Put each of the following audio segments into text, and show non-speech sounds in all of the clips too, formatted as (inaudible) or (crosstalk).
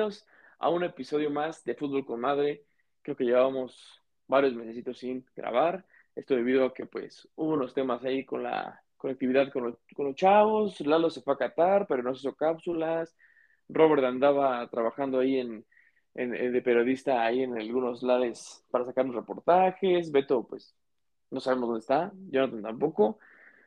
bienvenidos a un episodio más de Fútbol con Madre. Creo que llevamos varios meses sin grabar. Esto debido a que pues hubo unos temas ahí con la conectividad con los, chavos. Lalo se fue a Qatar, pero no se hizo cápsulas. Robert andaba trabajando ahí en, de periodista ahí en algunos lados para sacar los reportajes. Beto, pues, no sabemos dónde está. Jonathan tampoco.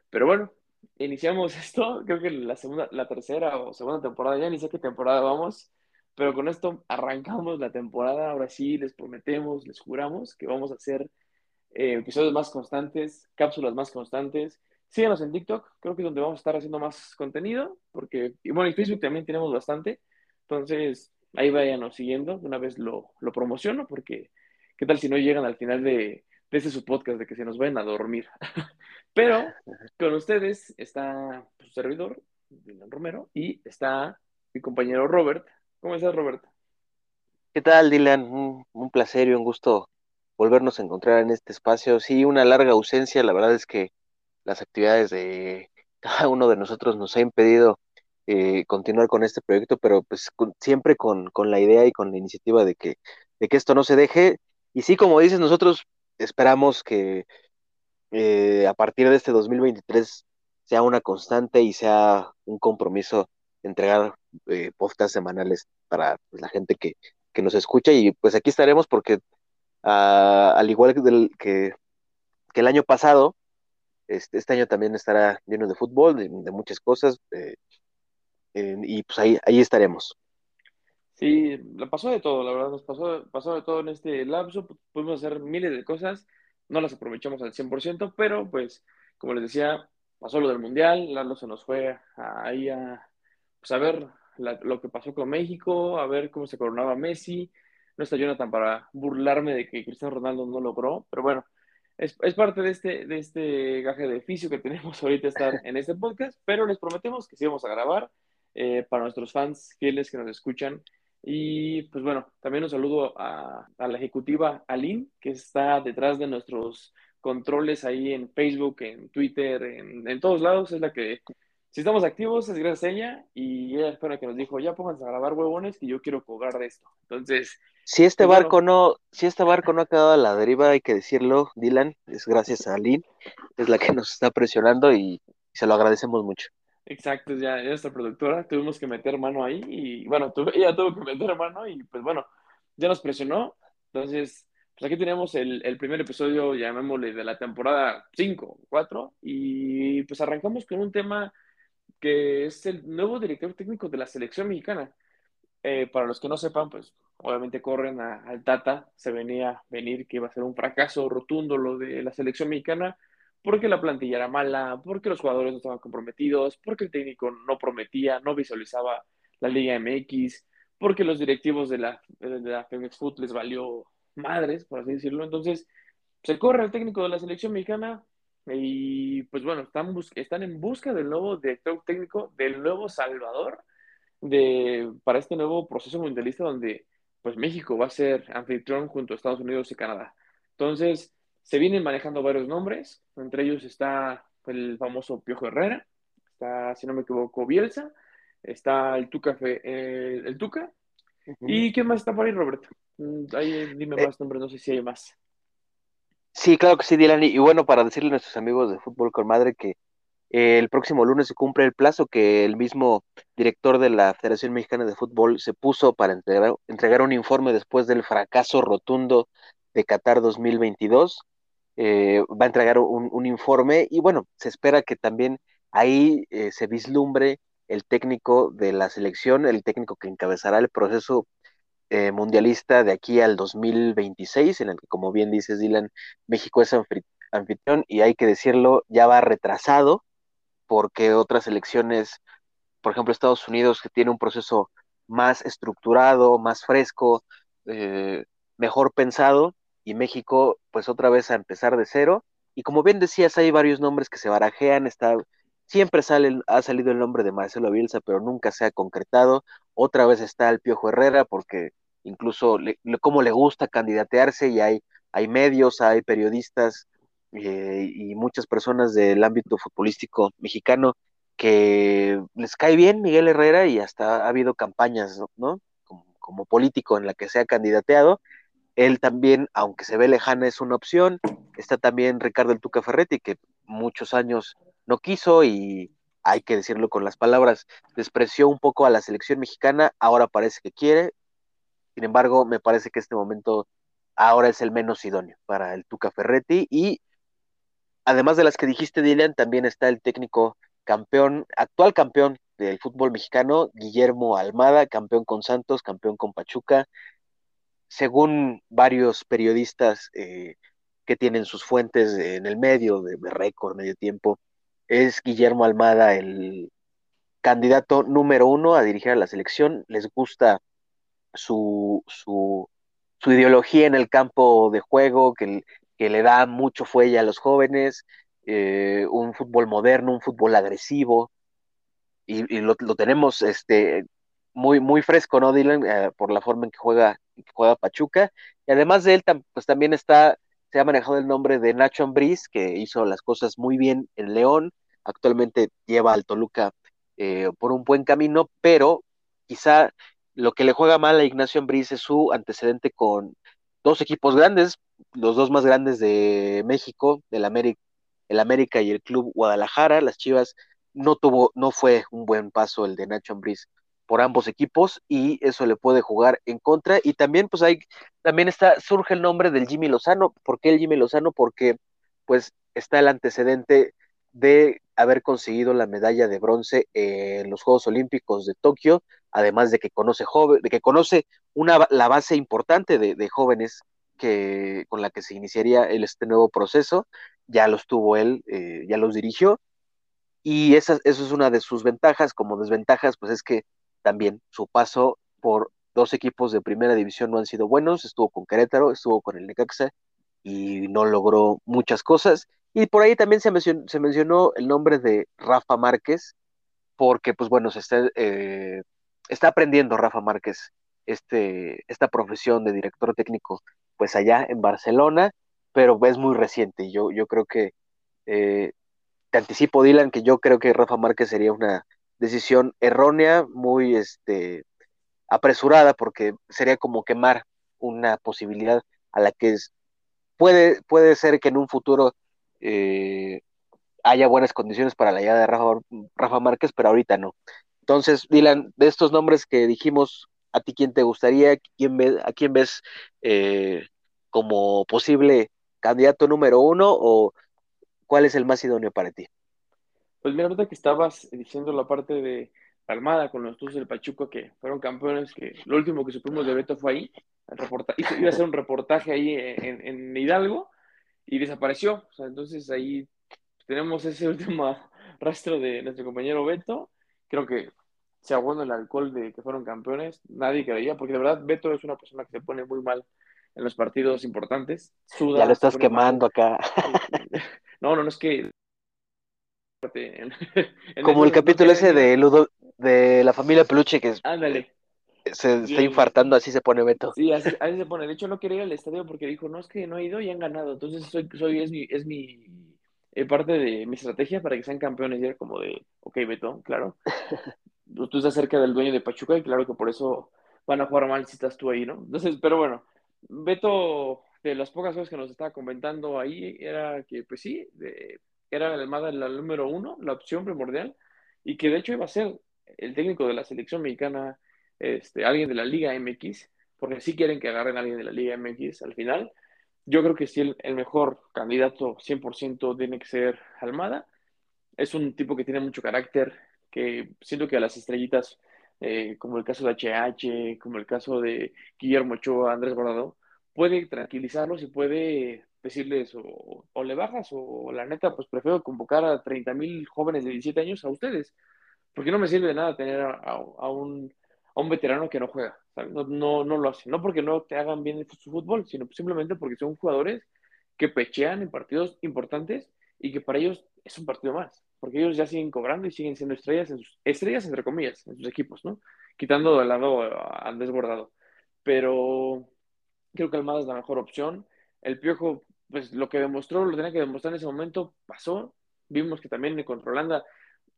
Pero bueno, iniciamos (laughs) esto, creo que la segunda, la tercera o segunda temporada, ya ni sé qué temporada vamos, pero con esto arrancamos la temporada, ahora sí les prometemos, les juramos que vamos a hacer eh, episodios más constantes, cápsulas más constantes. Síganos en TikTok, creo que es donde vamos a estar haciendo más contenido, porque, y bueno, en Facebook también tenemos bastante, entonces ahí váyanos siguiendo, una vez lo, lo promociono, porque qué tal si no llegan al final de, de ese su podcast, de que se nos vayan a dormir. (laughs) Pero con ustedes está su servidor, Dylan Romero, y está mi compañero Robert. ¿Cómo estás, Robert? ¿Qué tal, Dylan? Un, placer y un gusto volvernos a encontrar en este espacio. Sí, una larga ausencia, la verdad es que las actividades de (laughs) cada uno de nosotros nos ha impedido eh, continuar con este proyecto, pero pues siempre con, la idea y con la iniciativa de que, de que esto no se deje. Y sí, como dices, nosotros esperamos que eh, a partir de este 2023 sea una constante y sea un compromiso entregar eh, podcasts semanales para pues, la gente que, nos escucha y pues aquí estaremos porque ah, al igual que, que, el año pasado, este, este, año también estará lleno de fútbol, de, muchas cosas eh, y pues ahí, ahí estaremos. Sí, pasó de todo, la verdad, nos pasó, pasó de todo en este lapso, pudimos hacer miles de cosas no las aprovechamos al 100%, pero pues, como les decía, pasó lo del Mundial, Lalo se nos fue ahí a, pues, a ver lo que pasó con México, a ver cómo se coronaba Messi. No está Jonathan para burlarme de que Cristiano Ronaldo no logró, pero bueno, es, parte de este, de este gaje de oficio que (laughs) tenemos ahorita estar en este podcast, pero les prometemos que sí vamos a grabar eh, para nuestros fans fieles que nos escuchan y pues bueno, también un saludo a, la ejecutiva Aline, que está detrás de nuestros controles ahí en Facebook, en Twitter, en, todos lados. Es la que, si estamos activos, es gracias a ella. Y ella espera que nos dijo, ya pónganse a grabar huevones, que yo quiero cobrar de esto. Entonces... Si este pues barco no, si este barco no ha quedado a la deriva, hay que decirlo, Dylan, es gracias a Aline, es la que nos está presionando y se lo agradecemos mucho. Exacto, ya, nuestra productora, tuvimos que meter mano ahí y bueno, ella tuvo que meter mano y pues bueno, ya nos presionó. Entonces, pues aquí tenemos el, el primer episodio, llamémosle, de la temporada 5, 4 y pues arrancamos con un tema que es el nuevo director técnico de la selección mexicana. Eh, para los que no sepan, pues obviamente corren al Tata, se venía venir que iba a ser un fracaso rotundo lo de la selección mexicana porque la plantilla era mala, porque los jugadores no estaban comprometidos, porque el técnico no prometía, no visualizaba la Liga MX, porque los directivos de la, de la Femex Foot les valió madres, por así decirlo. Entonces, se corre el técnico de la selección mexicana y pues bueno, están, están en busca del nuevo director técnico, del nuevo Salvador de, para este nuevo proceso mundialista donde pues México va a ser anfitrión junto a Estados Unidos y Canadá. Entonces, se vienen manejando varios nombres, entre ellos está el famoso Piojo Herrera, está, si no me equivoco, Bielsa, está el Tuca, el, Tuca, ¿y quién más está por ahí, Roberto? Mm, ahí dime eh. más nombres, no sé si hay más. Sí, claro que sí, Dylan, y, bueno, para decirle a nuestros amigos de Fútbol con Madre que eh, el próximo lunes se cumple el plazo que el mismo director de la Federación Mexicana de Fútbol se puso para entregar, entregar un informe después del fracaso rotundo de Qatar 2022. Eh, va a entregar un, informe y bueno, se espera que también ahí eh, se vislumbre el técnico de la selección, el técnico que encabezará el proceso eh, mundialista de aquí al 2026, en el que, como bien dices, Dylan, México es anfitrión y hay que decirlo, ya va retrasado porque otras elecciones, por ejemplo, Estados Unidos, que tiene un proceso más estructurado, más fresco, mejor pensado, y México pues otra vez a empezar de cero. Y como bien decías, hay varios nombres que se barajean, está, siempre sale, ha salido el nombre de Marcelo Bielsa, pero nunca se ha concretado. Otra vez está el Piojo Herrera, porque incluso le, como le gusta candidatearse y hay, hay medios, hay periodistas eh, y muchas personas del ámbito futbolístico mexicano que les cae bien Miguel Herrera y hasta ha habido campañas, ¿no? como político en la que se ha candidateado. Él también, aunque se ve lejana, es una opción. Está también Ricardo El Tuca Ferretti, que muchos años no quiso y hay que decirlo con las palabras, despreció un poco a la selección mexicana, ahora parece que quiere. Sin embargo, me parece que este momento ahora es el menos idóneo para el Tuca Ferretti y además de las que dijiste, Dylan, también está el técnico campeón, actual campeón del fútbol mexicano, Guillermo Almada, campeón con Santos, campeón con Pachuca. Según varios periodistas eh, que tienen sus fuentes en el medio, de, récord, medio tiempo, es Guillermo Almada el candidato número uno a dirigir a la selección. Les gusta su, su, su ideología en el campo de juego, que, que le da mucho fuelle a los jóvenes, eh, un fútbol moderno, un fútbol agresivo, y, lo, tenemos este, muy, muy fresco, ¿no, Dylan? Eh, por la forma en que juega, juega Pachuca. Y además de él, pues también está, se ha manejado el nombre de Nacho Ambriz, que hizo las cosas muy bien en León, actualmente lleva al Toluca eh, por un buen camino, pero quizá lo que le juega mal a Ignacio Ambriz es su antecedente con dos equipos grandes, los dos más grandes de México, el América, el América y el Club Guadalajara. Las Chivas no tuvo, no fue un buen paso el de Nacho Ambriz por ambos equipos y eso le puede jugar en contra. Y también, pues hay, también está, surge el nombre del Jimmy Lozano. ¿Por qué el Jimmy Lozano? Porque pues está el antecedente de haber conseguido la medalla de bronce en los Juegos Olímpicos de Tokio, además de que conoce joven, de que conoce una, la base importante de, jóvenes que, con la que se iniciaría el, este nuevo proceso, ya los tuvo él, eh, ya los dirigió, y esa, eso es una de sus ventajas, como desventajas, pues es que también su paso por dos equipos de primera división no han sido buenos, estuvo con Querétaro, estuvo con el Necaxa y no logró muchas cosas, y por ahí también se mencionó, el nombre de Rafa Márquez, porque pues bueno, se está, eh, está aprendiendo Rafa Márquez este, esta profesión de director técnico pues allá en Barcelona, pero es muy reciente. Yo, yo creo que, eh, te anticipo Dylan, que yo creo que Rafa Márquez sería una decisión errónea, muy este, apresurada, porque sería como quemar una posibilidad a la que es, puede, puede ser que en un futuro eh, haya buenas condiciones para la llegada de Rafa, Márquez, pero ahorita no. Entonces, Dylan, de estos nombres que dijimos, ¿a ti quién te gustaría? ¿Quién ¿A quién ves eh, como posible candidato número uno o cuál es el más idóneo para ti? Pues mira, ahorita que estabas diciendo la parte de Almada con los Tuzos del Pachuco que fueron campeones, que lo último que supimos de Beto fue ahí, el iba a hacer un reportaje ahí en, en Hidalgo y desapareció. O sea, entonces ahí tenemos ese (laughs) último rastro de nuestro compañero Beto. Creo que se abona el alcohol de que fueron campeones. Nadie creía, porque de verdad Beto es una persona que se pone muy mal en los partidos importantes. ya lo estás quemando acá. (laughs) No, no, no es que. (laughs) Como el capítulo ese de Ludo, de la familia Peluche que Ándale se está infartando, así se pone Beto. Sí, así, se pone. De hecho, no quería ir al estadio porque dijo, no, es que no he ido y han ganado. Entonces, soy, soy es mi, es mi eh, parte de mi estrategia para que sean campeones. Y era como de, ok, Beto, claro. (laughs) tú estás cerca del dueño de Pachuca y claro que por eso van a jugar mal si estás tú ahí, ¿no? Entonces, pero bueno, Beto, de las pocas cosas que nos estaba comentando ahí, era que, pues sí, era además la número uno, la opción primordial, y que de hecho iba a ser el técnico de la selección mexicana este, alguien de la Liga MX, porque si quieren que agarren a alguien de la Liga MX al final. Yo creo que sí, el, mejor candidato 100% tiene que ser Almada. Es un tipo que tiene mucho carácter, que siento que a las estrellitas, eh, como el caso de HH, como el caso de Guillermo Ochoa, Andrés Guardado, puede tranquilizarlos y puede decirles o, o, le bajas o la neta, pues prefiero convocar a 30 mil jóvenes de 17 años a ustedes, porque no me sirve de nada tener a un a un veterano que no juega. No, no, no, lo hacen. No porque no te hagan bien su fútbol, sino simplemente porque son jugadores que pechean en partidos importantes y que para ellos es un partido más. Porque ellos ya siguen cobrando y siguen siendo estrellas, en sus, estrellas entre comillas, en sus equipos, ¿no? Quitando de lado a Andrés Bordado. Pero creo que Almada es la mejor opción. El Piojo, pues lo que demostró, lo tenía que demostrar en ese momento, pasó. Vimos que también contra Holanda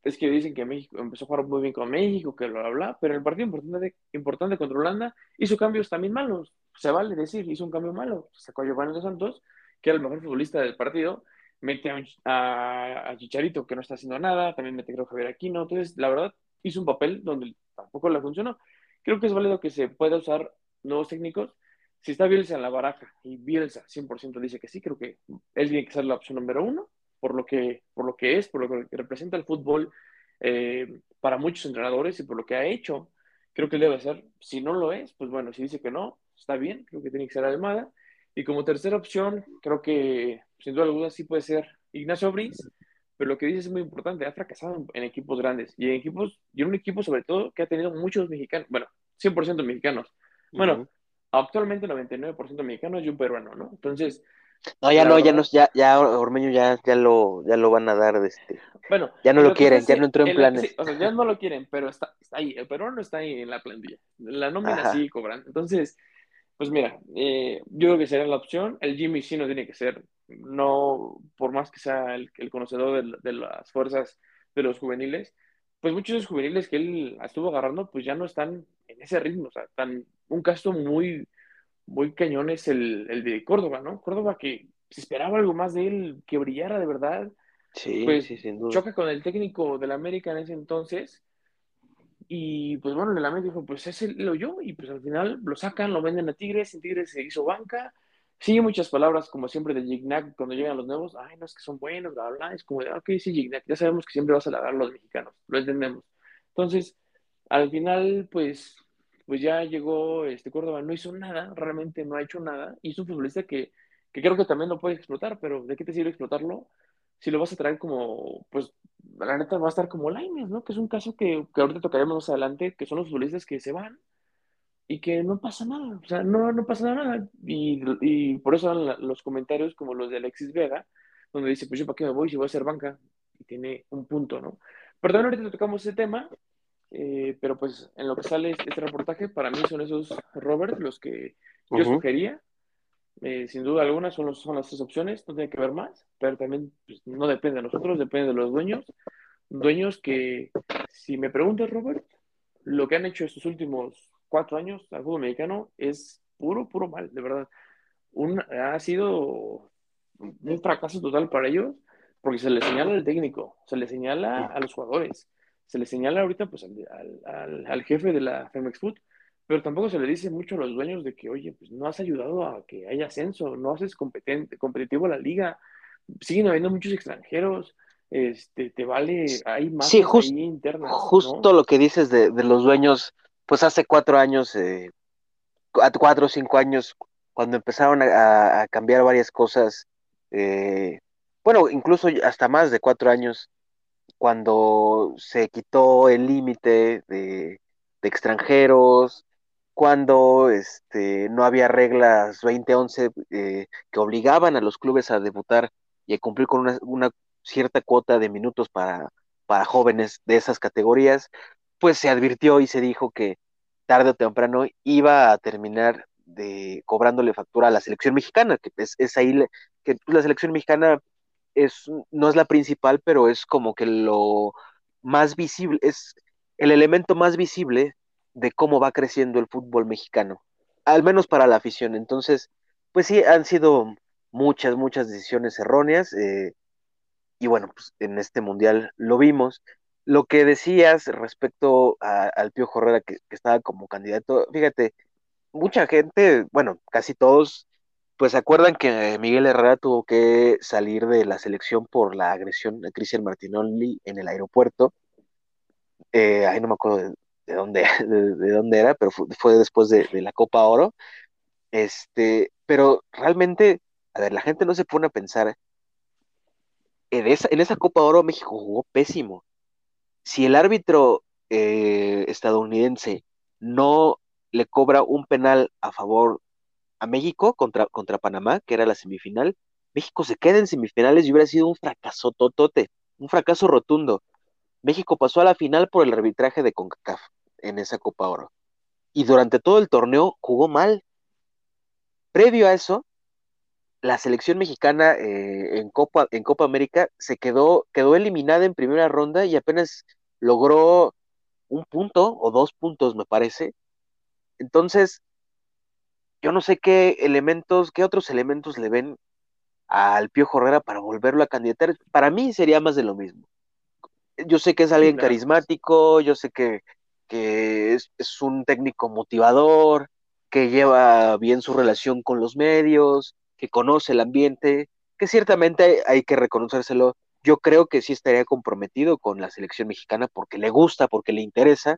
es que dicen que México empezó a jugar muy bien con México, que lo habla, pero en el partido importante, importante contra Holanda hizo cambios también malos. Se vale decir, hizo un cambio malo. Sacó a Giovanni Dos Santos, que era el mejor futbolista del partido, mete a, Chicharito, que no está haciendo nada, también mete a Javier Aquino. Entonces, la verdad, hizo un papel donde tampoco le funcionó. Creo que es válido que se pueda usar nuevos técnicos. Si está Bielsa en la baraja y Bielsa 100% dice que sí, creo que él tiene que ser la opción número uno por lo que, por lo que es, por lo que representa el fútbol eh, para muchos entrenadores y por lo que ha hecho. Creo que él debe ser. Si no lo es, pues bueno, si dice que no, está bien, creo que tiene que ser Almada. Y como tercera opción, creo que sin duda alguna sí puede ser Ignacio Briz, pero lo que dice es muy importante, ha fracasado en, equipos grandes y en equipos, y en un equipo sobre todo que ha tenido muchos mexicanos, bueno, 100% mexicanos. Bueno, actualmente 99% mexicanos y un peruano, ¿no? Entonces, no, ya no, ya no, ya, ya Ormeño ya, ya lo, ya lo van a dar de este. Bueno, ya no lo quieren, ya no entró en planes. o sea, ya no lo quieren, pero está, está ahí, el peruano está ahí en la plantilla. La nómina sí cobran. Entonces, pues mira, eh, yo creo que sería la opción. El Jimmy sí no tiene que ser, no, por más que sea el, el conocedor de, de, las fuerzas de los juveniles, pues muchos de los juveniles que él estuvo agarrando, pues ya no están en ese ritmo. O sea, tan, un caso muy muy cañón es el, el de Córdoba, ¿no? Córdoba que se esperaba algo más de él, que brillara de verdad. Sí, pues, sí, sin duda. Choca con el técnico del América en ese entonces. Y pues bueno, el América dijo, pues ese lo yo. Y pues al final lo sacan, lo venden a Tigres. En Tigres se hizo banca. Sigue muchas palabras, como siempre, de Gignac cuando llegan los nuevos. Ay, no es que son buenos, bla, bla. Es como de, ok, sí, Gignac. Ya sabemos que siempre vas a lavar a los mexicanos. Lo entendemos. Entonces, al final, pues pues ya llegó este Córdoba, no hizo nada, realmente no ha hecho nada, y es un futbolista que, que creo que también lo puede explotar, pero ¿de qué te sirve explotarlo? Si lo vas a traer como, pues, la neta va a estar como Lainez, ¿no? Que es un caso que, que ahorita tocaremos más adelante, que son los futbolistas que se van y que no pasa nada, o sea, no, no pasa nada. Y, y por eso los comentarios como los de Alexis Vega, donde dice, pues yo para qué me voy si voy a ser banca, y tiene un punto, ¿no? Pero también ahorita tocamos ese tema, eh, pero pues en lo que sale este, este reportaje, para mí son esos, Robert, los que yo sugería. Eh, sin duda alguna son, los, son las tres opciones, no tiene que ver más, pero también pues, no depende de nosotros, depende de los dueños. Dueños que, si me preguntas, Robert, lo que han hecho estos últimos cuatro años al fútbol mexicano es puro, puro mal, de verdad. Un, ha sido un fracaso total para ellos porque se les señala al técnico, se les señala a los jugadores se le señala ahorita pues al, al, jefe de la Femex Food, pero tampoco se le dice mucho a los dueños de que, oye, pues no has ayudado a que haya ascenso, no haces competente, competitivo la liga, siguen habiendo muchos extranjeros, este, te vale, hay más sí, internas. Justo lo que dices de, los dueños, pues hace cuatro años, eh, cuatro o cinco años, cuando empezaron a, cambiar varias cosas, eh, bueno, incluso hasta más de cuatro años, cuando se quitó el límite de, extranjeros, cuando este, no había reglas 2011 eh, que obligaban a los clubes a debutar y a cumplir con una, cierta cuota de minutos para, para jóvenes de esas categorías, pues se advirtió y se dijo que tarde o temprano iba a terminar de cobrándole factura a la selección mexicana, que es, es ahí que la selección mexicana es, no es la principal, pero es como que lo más visible, es el elemento más visible de cómo va creciendo el fútbol mexicano, al menos para la afición. Entonces, pues sí, han sido muchas, muchas decisiones erróneas, eh, y bueno, pues en este mundial lo vimos. Lo que decías respecto al Pío Herrera, que, que estaba como candidato, fíjate, mucha gente, bueno, casi todos pues se acuerdan que Miguel Herrera tuvo que salir de la selección por la agresión a Cristian Martinoli en el aeropuerto. Eh, ahí no me acuerdo de, dónde, (laughs) de, dónde era, pero fue, después de, la Copa Oro. Este, pero realmente, a ver, la gente no se pone a pensar. En esa, en esa Copa Oro México jugó pésimo. Si el árbitro eh, estadounidense no le cobra un penal a favor México contra, contra Panamá, que era la semifinal, México se queda en semifinales y hubiera sido un fracaso totote, un fracaso rotundo. México pasó a la final por el arbitraje de CONCACAF en esa Copa Oro. Y durante todo el torneo jugó mal. Previo a eso, la selección mexicana eh, en, Copa, en Copa América se quedó, quedó eliminada en primera ronda y apenas logró un punto o dos puntos, me parece. Entonces, yo no sé qué elementos, qué otros elementos le ven al Piojo Herrera para volverlo a candidatar. Para mí sería más de lo mismo. Yo sé que es alguien carismático, yo sé que, es, es, un técnico motivador, que lleva bien su relación con los medios, que conoce el ambiente, que ciertamente hay que reconocérselo. Yo creo que sí estaría comprometido con la selección mexicana porque le gusta, porque le interesa,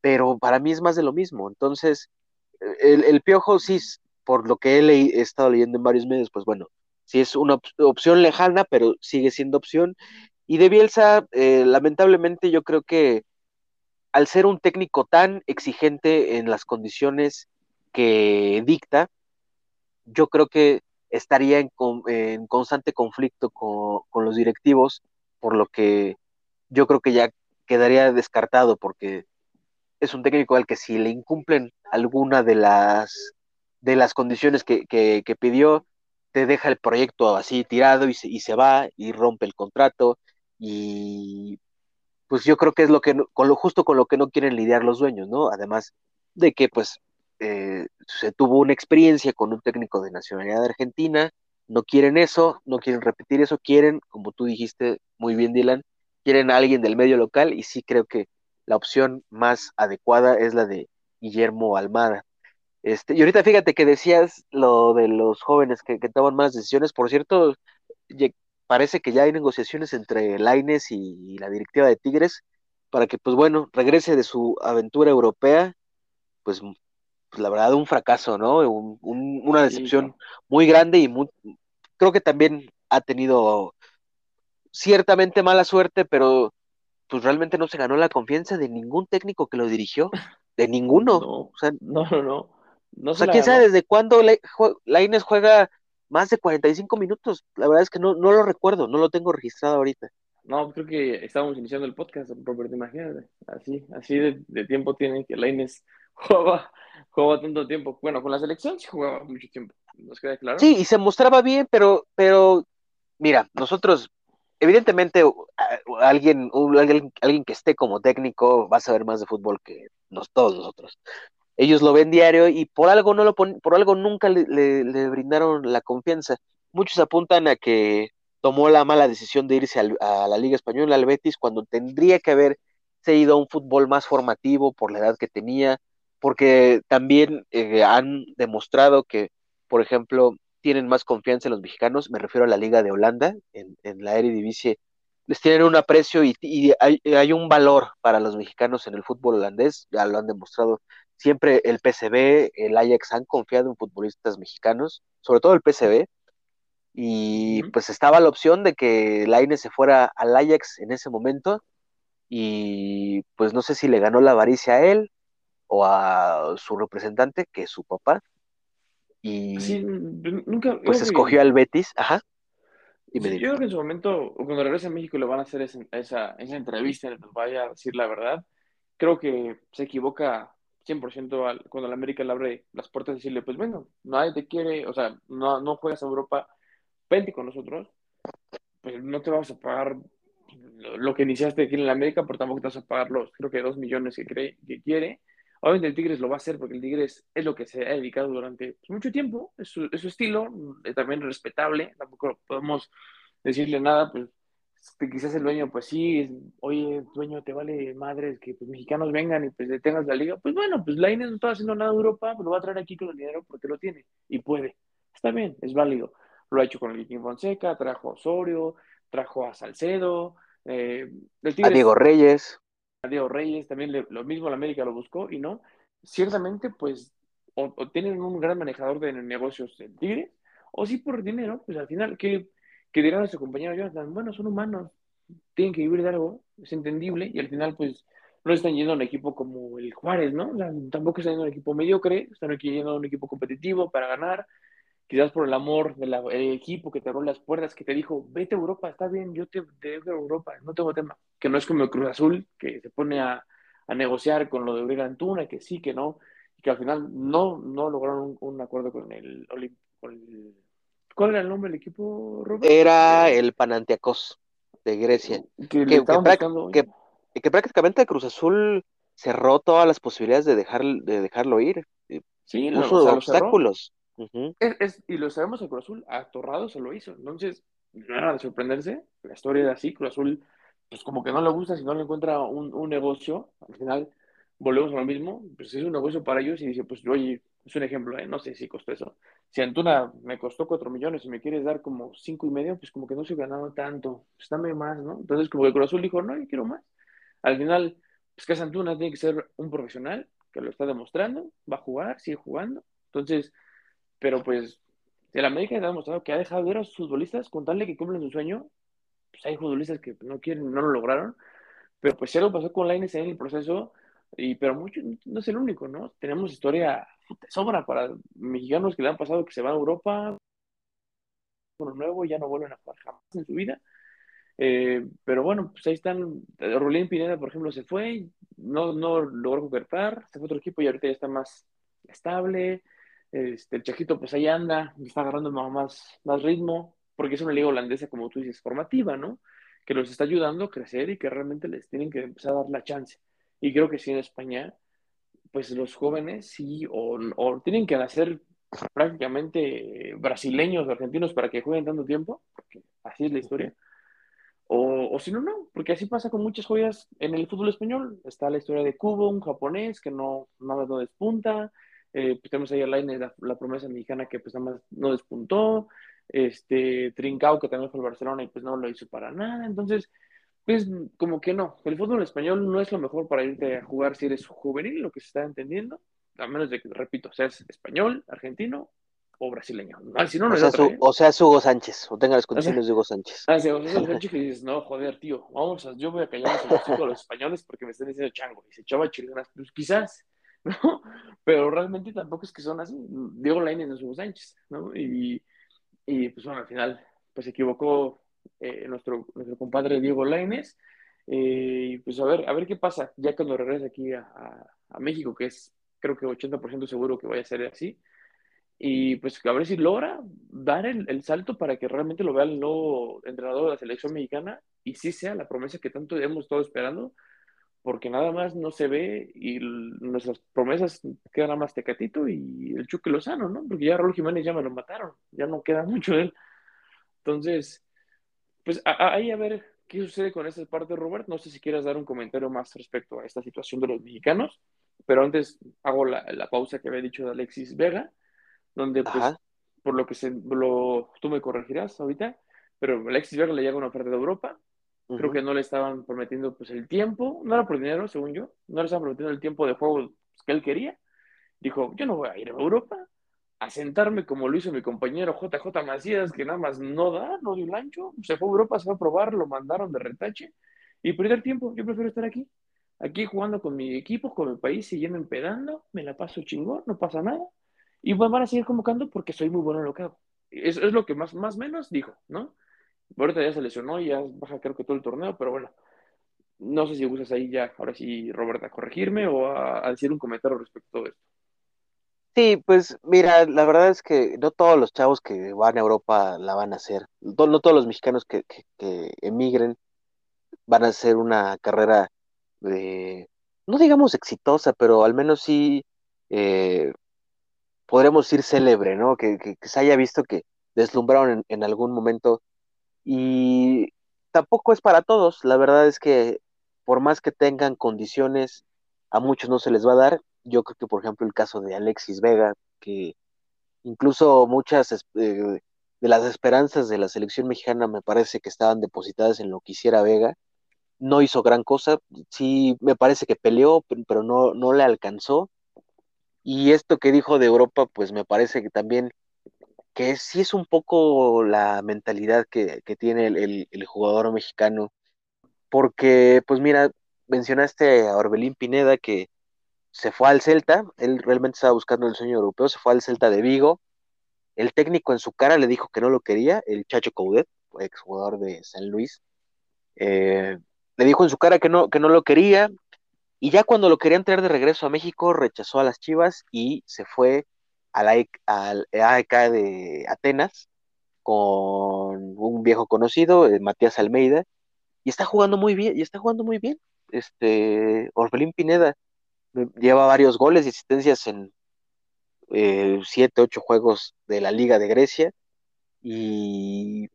pero para mí es más de lo mismo. Entonces, el, el Piojo sí, por lo que he, estado leyendo en varios medios, pues bueno, sí es una opción lejana, pero sigue siendo opción. Y de Bielsa, eh, lamentablemente yo creo que al ser un técnico tan exigente en las condiciones que dicta, yo creo que estaría en, en constante conflicto con, con, los directivos, por lo que yo creo que ya quedaría descartado, porque es un técnico al que si le incumplen alguna de las, de las condiciones que, que, pidió, te deja el proyecto así tirado y se, y se va y rompe el contrato y pues yo creo que es lo que con lo justo con lo que no quieren lidiar los dueños, ¿no? Además de que pues eh, se tuvo una experiencia con un técnico de nacionalidad argentina, no quieren eso, no quieren repetir eso, quieren, como tú dijiste muy bien Dylan, quieren a alguien del medio local y sí creo que la opción más adecuada es la de Guillermo Almada. Este, y ahorita fíjate que decías lo de los jóvenes que, toman más decisiones, por cierto, parece que ya hay negociaciones entre Laines y, y la directiva de Tigres para que, pues bueno, regrese de su aventura europea, pues pues la verdad, un fracaso, ¿no? una decepción muy grande y muy, creo que también ha tenido ciertamente mala suerte, pero pues realmente no se ganó la confianza de ningún técnico que lo dirigió, de ninguno. No, o sea, (laughs) no, no, no. o sea, quién sabe desde cuándo la, Inés juega más de 45 minutos. La verdad es que no, no lo recuerdo, no lo tengo registrado ahorita. No, creo que estábamos iniciando el podcast, Robert, imagínate. Así, así de, de tiempo tiene que la Inés (laughs) jugaba, jugaba tanto tiempo. Bueno, con la selección sí jugaba mucho tiempo, ¿nos queda claro? Sí, y se mostraba bien, pero, pero mira, nosotros, evidentemente, alguien, alguien, alguien que esté como técnico va a saber más de fútbol que nos, todos nosotros. Ellos lo ven diario y por algo no lo por algo nunca le, brindaron la confianza. Muchos apuntan a que tomó la mala decisión de irse a la Liga Española, al Betis, cuando tendría que haber ido a un fútbol más formativo por la edad que tenía, porque también eh, han demostrado que, por ejemplo, tienen más confianza en los mexicanos, me refiero a la Liga de Holanda, en, la Eredivisie, les tienen un aprecio y, hay, un valor para los mexicanos en el fútbol holandés, ya lo han demostrado. Siempre el PSV, el Ajax han confiado en futbolistas mexicanos, sobre todo el PSV, y pues estaba la opción de que Laine se fuera al Ajax en ese momento, y pues no sé si le ganó la avaricia a él, o a su representante, que es su papá, y nunca, pues escogió al Betis, ajá. Y me yo creo que en su momento, cuando regrese a México, le van a hacer esa, esa, esa entrevista, les vaya a decir la verdad. Creo que se equivoca 100% al, cuando la América le abre las puertas y decirle, pues bueno, nadie te quiere, o sea, no, no juegas a Europa, vente con nosotros, pues no te vamos a pagar lo, que iniciaste aquí en la América, pero tampoco te vas a pagar los, creo que dos millones que, cree, que quiere. Obviamente el Tigres lo va a hacer porque el Tigres es lo que se ha dedicado durante pues, mucho tiempo, es su, estilo, es también respetable, tampoco podemos decirle nada, pues quizás el dueño, pues sí, oye, dueño, te vale madres que los mexicanos vengan y pues detengas la liga. Pues bueno, pues la Inés no está haciendo nada de Europa, pero lo va a traer aquí con el dinero porque lo tiene y puede. Está bien, es válido. Lo ha hecho con el Viking Fonseca, trajo a Osorio, trajo a Salcedo, eh, a Diego Reyes. Diego Reyes, también lo mismo la América lo buscó y no. Ciertamente, pues, o, tienen un gran manejador de negocios en Tigre, o sí por dinero, pues al final, ¿qué, qué dirán a su compañero Jonathan? Bueno, son humanos, tienen que vivir de algo, es entendible, y al final, pues, no están yendo a un equipo como el Juárez, ¿no? tampoco están yendo a un equipo mediocre, están yendo a un equipo competitivo para ganar, quizás por el amor del equipo que te abrió las puertas, que te dijo, vete a Europa, está bien, yo te, dejo a Europa, no tengo tema. Que no es como el Cruz Azul, que se pone a, negociar con lo de Uribe Antuna, que sí, que no, y que al final no, no lograron un, acuerdo con el, con ¿Cuál era el nombre del equipo, Robert? Era el Panantiacos de Grecia. Que, Que, buscando prácticamente Cruz Azul cerró todas las posibilidades de, dejar, de dejarlo ir. eh, Sí, Puso o sea, lo Ujú. Es, es- y lo sabemos, el Cruz Azul a Torrado se lo hizo. Entonces, no era de sorprenderse. La historia era así. Cruz Azul, pues como que no le gusta si no le encuentra un, un negocio. Al final, volvemos a lo mismo. Pues es un negocio para ellos y dice, pues oye, es un ejemplo, ¿eh? No sé si costó eso. Si Antuna me costó cuatro millones y me quieres dar como cinco y medio, pues como que no se ganado tanto. Pues dame más, ¿no? Entonces, como que Cruz Azul dijo, no, yo quiero más. Al final, pues que Antuna tiene que ser un profesional que lo está demostrando, va a jugar, sigue jugando. Entonces, pero pues el América ha demostrado que ha dejado de ver a sus futbolistas con tal de que cumplen su sueño. Pues hay futbolistas que no quieren, no lo lograron, pero pues si algo pasó con Lainez en el proceso, y pero mucho, no es el único, ¿no? Tenemos historia sobra para mexicanos que le han pasado que se van a Europa, uno nuevo, ya no vuelven a jugar jamás en su vida. Eh, pero bueno, pues ahí están. Rolín Pineda, por ejemplo, se fue, no, no logró concretar, se fue a otro equipo y ahorita ya está más estable. Este, el Chajito, pues ahí anda, está agarrando más, más ritmo, porque es una liga holandesa, como tú dices, formativa, ¿no? Que los está ayudando a crecer y que realmente les tienen que empezar a dar la chance. Y creo que sí en España, pues los jóvenes sí, o, o tienen que nacer prácticamente brasileños o argentinos para que jueguen tanto tiempo, porque así es la historia. O, o si no, no, porque así pasa con muchas joyas en el fútbol español. Está la historia de Cubo, un japonés que no, nada no despunta. Eh, pues tenemos ahí a Lainez, la, la, promesa mexicana que pues nada más no despuntó. Este, Trincao, que también fue al Barcelona y pues no lo hizo para nada. Entonces, pues como que no. El fútbol español no es lo mejor para irte a jugar si eres juvenil, lo que se está entendiendo. A menos de que, repito, seas español, argentino o brasileño. Ah, si no, no o, sea, otra, su, ¿eh? o sea, es Hugo Sánchez, o tenga las condiciones o sea, de Hugo Sánchez. Ah, sí, o sea, esos Sánchez que dices, no, joder, tío, vamos a, yo voy a callar a los españoles porque me están diciendo chango. Y se echaba chilenas, pues quizás, ¿no? (laughs) Pero realmente tampoco es que son así. Diego Lainez no Hugo Sánchez, ¿no? Y, y pues bueno, al final, pues se equivocó eh, nuestro, nuestro compadre Diego Lainez. Eh, pues a ver, a ver qué pasa ya cuando regrese aquí a, a, a México, que es creo que 80% seguro que vaya a ser así y pues a ver si logra dar el, el, salto para que realmente lo vea el nuevo entrenador de la selección mexicana y sí sea la promesa que tanto hemos estado esperando, porque nada más no se ve y nuestras promesas quedan nada más Tecatito y el Chuque Lozano, ¿no? Porque ya Raúl Jiménez ya me lo mataron, ya no queda (laughs) mucho de él. Entonces, pues ahí a, a ver qué sucede con esta parte, Robert. No sé si quieras dar un comentario más respecto a esta situación de los mexicanos, pero antes hago la, la pausa que había dicho de Alexis Vega donde pues Ajá. por lo que se lo tú me corregirás ahorita, pero Alexis Vega le llega una oferta de Europa, uh -huh. creo que no le estaban prometiendo pues el tiempo, no era por dinero según yo, no le estaban prometiendo el tiempo de juego que él quería, dijo, yo no voy a ir a Europa a sentarme como lo hizo mi compañero JJ Macías, que nada más no da, no dio el ancho, se fue a Europa, se fue a probar, lo mandaron de retache y perder tiempo, yo prefiero estar aquí, aquí jugando con mi equipo, con mi país, siguiendo empedando, me la paso chingón, no pasa nada, y van a seguir convocando porque soy muy bueno en lo que hago. Es, es lo que más, más menos dijo, ¿no? Ahorita ya se lesionó y ya baja creo que todo el torneo, pero bueno, no sé si gustas ahí ya, ahora sí, Roberta, a corregirme o a, decir un comentario respecto todo esto. Sí, pues mira, la verdad es que no todos los chavos que van a Europa la van a hacer, no, todos los mexicanos que, emigren van a hacer una carrera de, no digamos exitosa, pero al menos sí eh, podremos decir célebre, ¿no? Que, se haya visto que deslumbraron en, algún momento. Y tampoco es para todos, la verdad es que por más que tengan condiciones, a muchos no se les va a dar. Yo creo que, por ejemplo, el caso de Alexis Vega, que incluso muchas eh, de las esperanzas de la selección mexicana me parece que estaban depositadas en lo que hiciera Vega. No hizo gran cosa, sí me parece que peleó, pero no, no le alcanzó. Y esto que dijo de Europa, pues me parece que también que sí es un poco la mentalidad que, que tiene el, el, jugador mexicano. Porque, pues mira, mencionaste a Orbelín Pineda que se fue al Celta, él realmente estaba buscando el sueño europeo, se fue al Celta de Vigo. El técnico en su cara le dijo que no lo quería, el Chacho Coudet, exjugador de San Luis. Eh, le dijo en su cara que no, que no lo quería, y ya cuando lo querían traer de regreso a México, rechazó a las Chivas y se fue al AEK, al AEK de Atenas. con un viejo conocido, eh, Matías Almeida, y está jugando muy bien, y está jugando muy bien. Este, Orbelín Pineda eh, lleva varios goles y asistencias en eh, siete, ocho juegos de la Liga de Grecia, y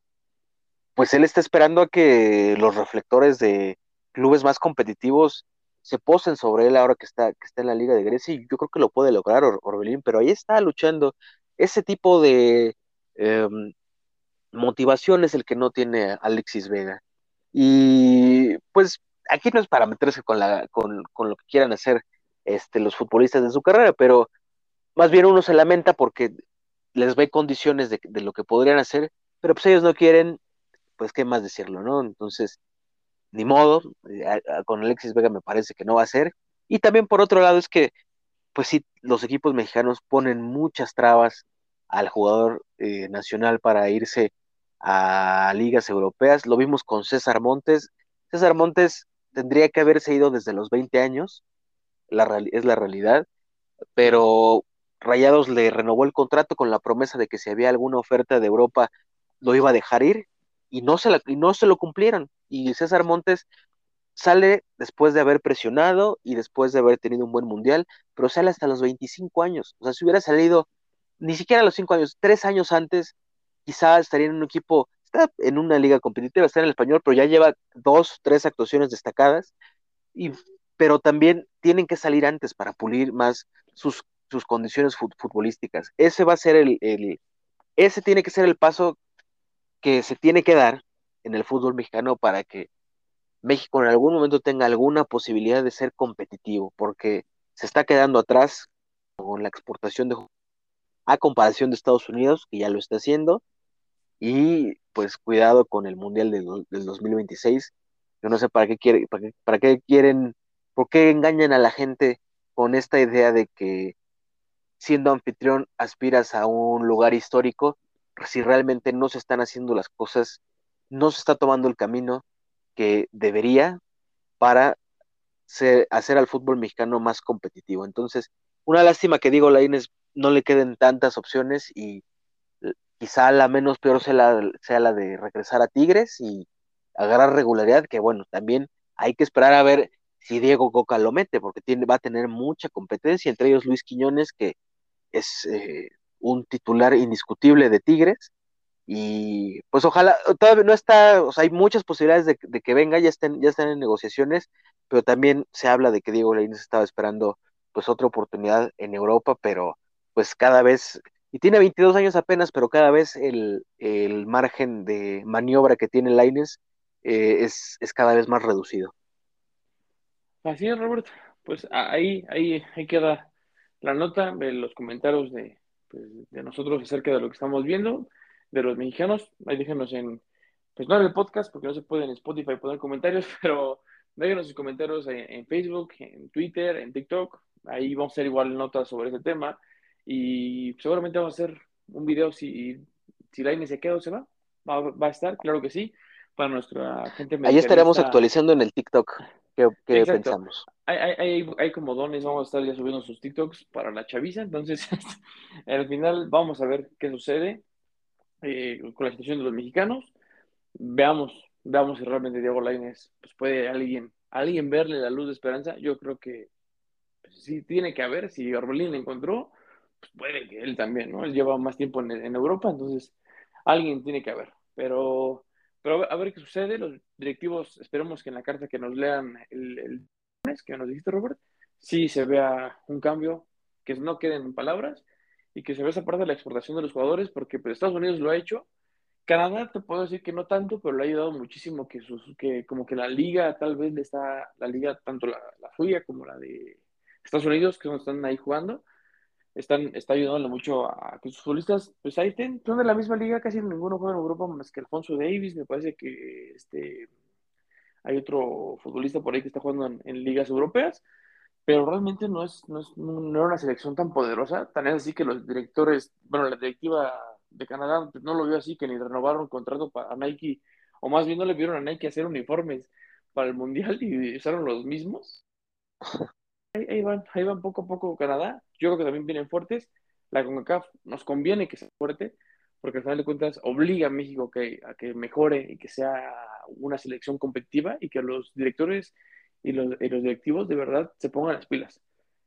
pues él está esperando a que los reflectores de clubes más competitivos se posen sobre él ahora que está, que está en la Liga de Grecia, y yo creo que lo puede lograr Orbelín, pero ahí está luchando. Ese tipo de em, motivación es el que no tiene Alexis Vega. Y pues aquí no es para meterse con, la, con, con lo que quieran hacer este, los futbolistas de su carrera, pero más bien uno se lamenta porque les ve condiciones de, de, lo que podrían hacer, pero pues ellos no quieren, pues qué más decirlo, ¿no? Entonces, ni modo, eh, con Alexis Vega me parece que no va a ser. Y también por otro lado es que, pues sí, los equipos mexicanos ponen muchas trabas al jugador eh, nacional para irse a ligas europeas. Lo vimos con César Montes. César Montes tendría que haberse ido desde los 20 años, la, es la realidad, pero Rayados le renovó el contrato con la promesa de que si había alguna oferta de Europa lo iba a dejar ir y no se, y no se lo cumplieron. Y César Montes sale después de haber presionado y después de haber tenido un buen mundial, pero sale hasta los 25 años. O sea, si hubiera salido ni siquiera a los 5 años, 3 años antes, quizá estaría en un equipo, está en una liga competitiva, está en el español, pero ya lleva dos, tres actuaciones destacadas, y, pero también tienen que salir antes para pulir más sus, sus condiciones futbolísticas. Ese va a ser el, el, ese tiene que ser el paso que se tiene que dar en el fútbol mexicano para que México en algún momento tenga alguna posibilidad de ser competitivo, porque se está quedando atrás con la exportación de a comparación de Estados Unidos, que ya lo está haciendo, y pues cuidado con el Mundial del, del 2026. Yo no sé para qué, quiere, para, qué, para qué quieren, por qué engañan a la gente con esta idea de que siendo anfitrión aspiras a un lugar histórico, si realmente no se están haciendo las cosas, no se está tomando el camino que debería para ser, hacer al fútbol mexicano más competitivo. Entonces, una lástima que digo, Laines no le queden tantas opciones y quizá la menos peor sea la, sea la de regresar a Tigres y agarrar regularidad, que bueno, también hay que esperar a ver si Diego Coca lo mete, porque tiene, va a tener mucha competencia, entre ellos Luis Quiñones, que es eh, un titular indiscutible de Tigres, y pues ojalá, todavía no está, o sea, hay muchas posibilidades de, que venga, ya estén, ya están en negociaciones, pero también se habla de que Diego Lainez estaba esperando pues otra oportunidad en Europa, pero pues cada vez y tiene 22 años apenas, pero cada vez el, el margen de maniobra que tiene Laines eh, es, es, cada vez más reducido. Así es, Robert. Pues ahí, ahí, ahí queda la nota los comentarios de, pues, de nosotros acerca de lo que estamos viendo, de los mexicanos. Ahí déjenos en, pues no en el podcast, porque no se puede en Spotify poner comentarios, (laughs) pero déjenos sus comentarios en, en Facebook, en Twitter, en TikTok. Ahí vamos a hacer igual notas sobre ese tema y seguramente vamos a hacer un video si, si la se queda o se va. va. va. a estar, claro que sí, para nuestra gente. Ahí estaremos actualizando en el TikTok. ¿Qué, qué pensamos? Hay, hay, hay, como dones, vamos a estar ya subiendo sus TikToks para la chaviza, entonces (laughs) al final vamos a ver qué sucede eh, con la situación de los mexicanos. Veamos, veamos si realmente Diego Lainez pues puede alguien, alguien verle la luz de esperanza. Yo creo que pues, sí tiene que haber, si Orbelín le encontró, pues puede que él también, ¿no? Él lleva más tiempo en, en Europa, entonces alguien tiene que haber. Pero, pero a ver qué sucede. Los directivos, esperemos que en la carta que nos lean el, el que nos dijiste, Robert, sí se vea un cambio, que no queden en palabras y que se vea esa parte de la exportación de los jugadores, porque pues, Estados Unidos lo ha hecho. Canadá te puedo decir que no tanto, pero le ha ayudado muchísimo que, sus, que como que la liga tal vez le está, la liga, tanto la, la suya como la de Estados Unidos, que están ahí jugando, están, está ayudando mucho a que sus futbolistas, pues ahí estén, son de la misma liga, casi ninguno juega en Europa más que Alfonso Davis, me parece que este, hay otro futbolista por ahí que está jugando en, ligas europeas, pero realmente no es, no es no era una selección tan poderosa, tan es así que los directores, bueno, la directiva de Canadá pues, no lo vio así, que ni renovaron contrato para Nike, o más bien no le vieron a Nike hacer uniformes para el Mundial y usaron los mismos. (laughs) Ahí, van, ahí van poco a poco Canadá. Yo creo que también vienen fuertes. La CONCACAF nos conviene que sea fuerte porque al final de cuentas obliga a México que, a que mejore y que sea una selección competitiva y que los directores y los, y los directivos de verdad se pongan las pilas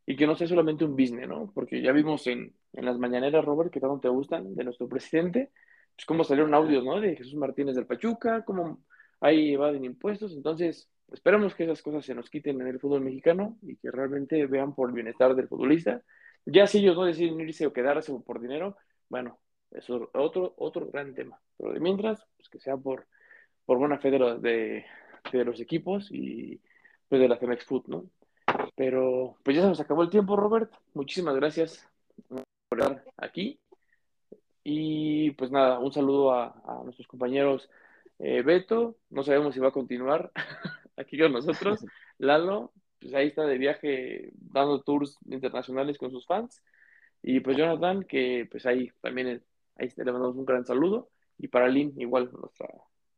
y que no sea solamente un business, ¿no? Porque ya vimos en, en las mañaneras, Robert, que tanto te gustan, de nuestro presidente, pues cómo salieron audios, ¿no? De Jesús Martínez del Pachuca, cómo ahí evaden impuestos, entonces esperamos que esas cosas se nos quiten en el fútbol mexicano y que realmente vean por el bienestar del futbolista. Ya si ellos no deciden irse o quedarse por dinero, bueno, eso es otro, otro gran tema. Pero de mientras, pues que sea por, por buena fe de, los, de, de los equipos y pues de la Femex Food, ¿no? Pero pues ya se nos acabó el tiempo, Robert. Muchísimas gracias por estar aquí. Y pues nada, un saludo a, a nuestros compañeros eh, Beto, no sabemos si va a continuar (laughs) aquí con nosotros. (laughs) Lalo, pues ahí está de viaje dando tours internacionales con sus fans. Y pues Jonathan, que pues ahí también ahí le mandamos un gran saludo. Y para Lynn, igual nuestra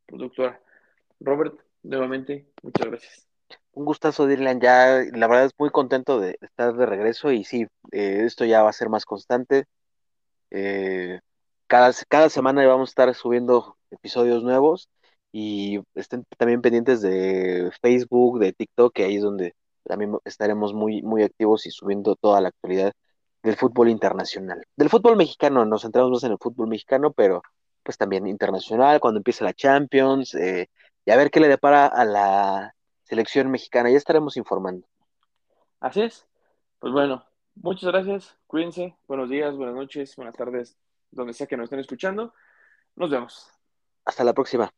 productora. Robert, nuevamente, muchas gracias. Un gustazo, Dylan. Ya, la verdad es muy contento de estar de regreso y sí, eh, esto ya va a ser más constante. Eh, cada, cada semana vamos a estar subiendo episodios nuevos y estén también pendientes de Facebook, de TikTok, que ahí es donde también estaremos muy, muy activos y subiendo toda la actualidad del fútbol internacional. Del fútbol mexicano, nos centramos más en el fútbol mexicano, pero pues también internacional, cuando empiece la Champions, eh, y a ver qué le depara a la selección mexicana, ya estaremos informando. Así es. Pues bueno, muchas gracias, cuídense, buenos días, buenas noches, buenas tardes, donde sea que nos estén escuchando. Nos vemos. Hasta la próxima.